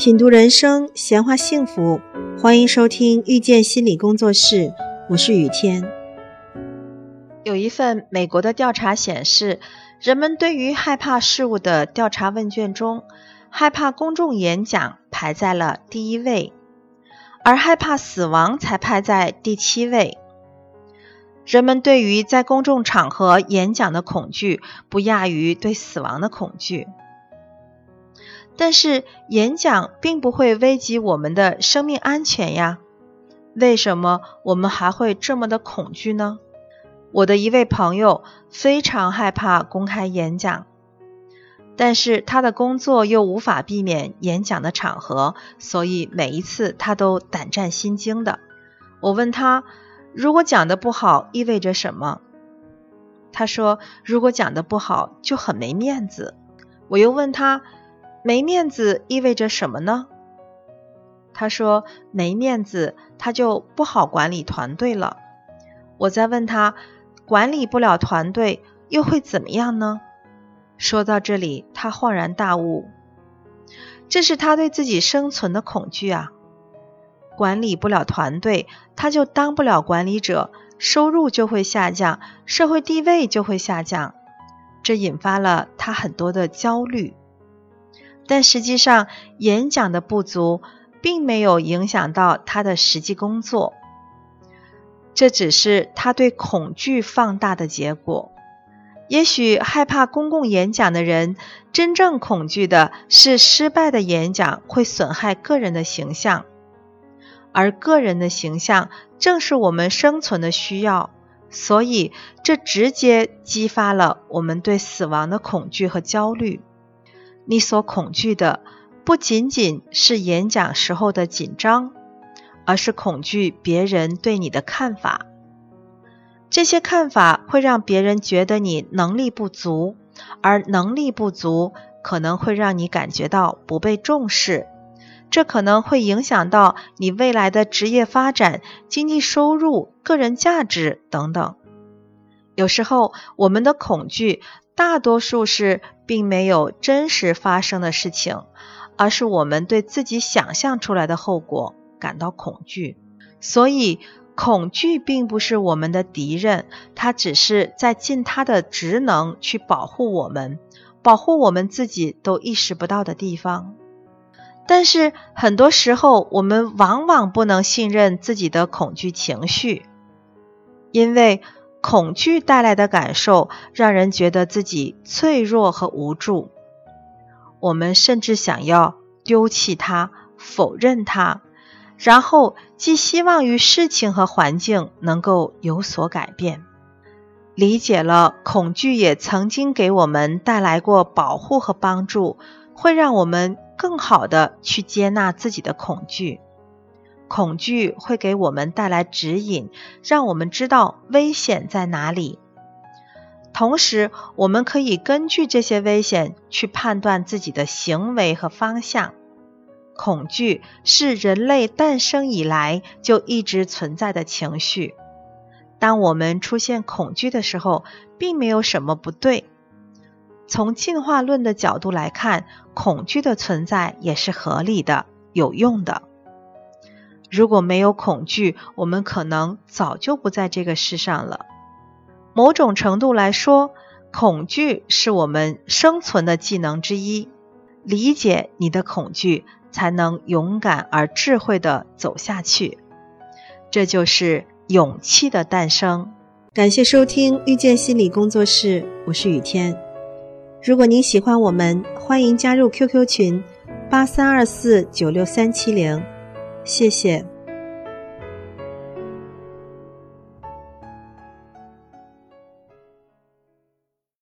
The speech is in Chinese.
品读人生，闲话幸福，欢迎收听遇见心理工作室，我是雨天。有一份美国的调查显示，人们对于害怕事物的调查问卷中，害怕公众演讲排在了第一位，而害怕死亡才排在第七位。人们对于在公众场合演讲的恐惧，不亚于对死亡的恐惧。但是演讲并不会危及我们的生命安全呀，为什么我们还会这么的恐惧呢？我的一位朋友非常害怕公开演讲，但是他的工作又无法避免演讲的场合，所以每一次他都胆战心惊的。我问他，如果讲的不好意味着什么？他说，如果讲的不好就很没面子。我又问他。没面子意味着什么呢？他说：“没面子，他就不好管理团队了。”我再问他：“管理不了团队又会怎么样呢？”说到这里，他恍然大悟，这是他对自己生存的恐惧啊！管理不了团队，他就当不了管理者，收入就会下降，社会地位就会下降，这引发了他很多的焦虑。但实际上，演讲的不足并没有影响到他的实际工作，这只是他对恐惧放大的结果。也许害怕公共演讲的人，真正恐惧的是失败的演讲会损害个人的形象，而个人的形象正是我们生存的需要，所以这直接激发了我们对死亡的恐惧和焦虑。你所恐惧的不仅仅是演讲时候的紧张，而是恐惧别人对你的看法。这些看法会让别人觉得你能力不足，而能力不足可能会让你感觉到不被重视，这可能会影响到你未来的职业发展、经济收入、个人价值等等。有时候，我们的恐惧。大多数是并没有真实发生的事情，而是我们对自己想象出来的后果感到恐惧。所以，恐惧并不是我们的敌人，它只是在尽它的职能去保护我们，保护我们自己都意识不到的地方。但是，很多时候我们往往不能信任自己的恐惧情绪，因为。恐惧带来的感受让人觉得自己脆弱和无助，我们甚至想要丢弃它、否认它，然后寄希望于事情和环境能够有所改变。理解了恐惧也曾经给我们带来过保护和帮助，会让我们更好的去接纳自己的恐惧。恐惧会给我们带来指引，让我们知道危险在哪里。同时，我们可以根据这些危险去判断自己的行为和方向。恐惧是人类诞生以来就一直存在的情绪。当我们出现恐惧的时候，并没有什么不对。从进化论的角度来看，恐惧的存在也是合理的、有用的。如果没有恐惧，我们可能早就不在这个世上了。某种程度来说，恐惧是我们生存的技能之一。理解你的恐惧，才能勇敢而智慧的走下去。这就是勇气的诞生。感谢收听遇见心理工作室，我是雨天。如果您喜欢我们，欢迎加入 QQ 群八三二四九六三七零。谢谢。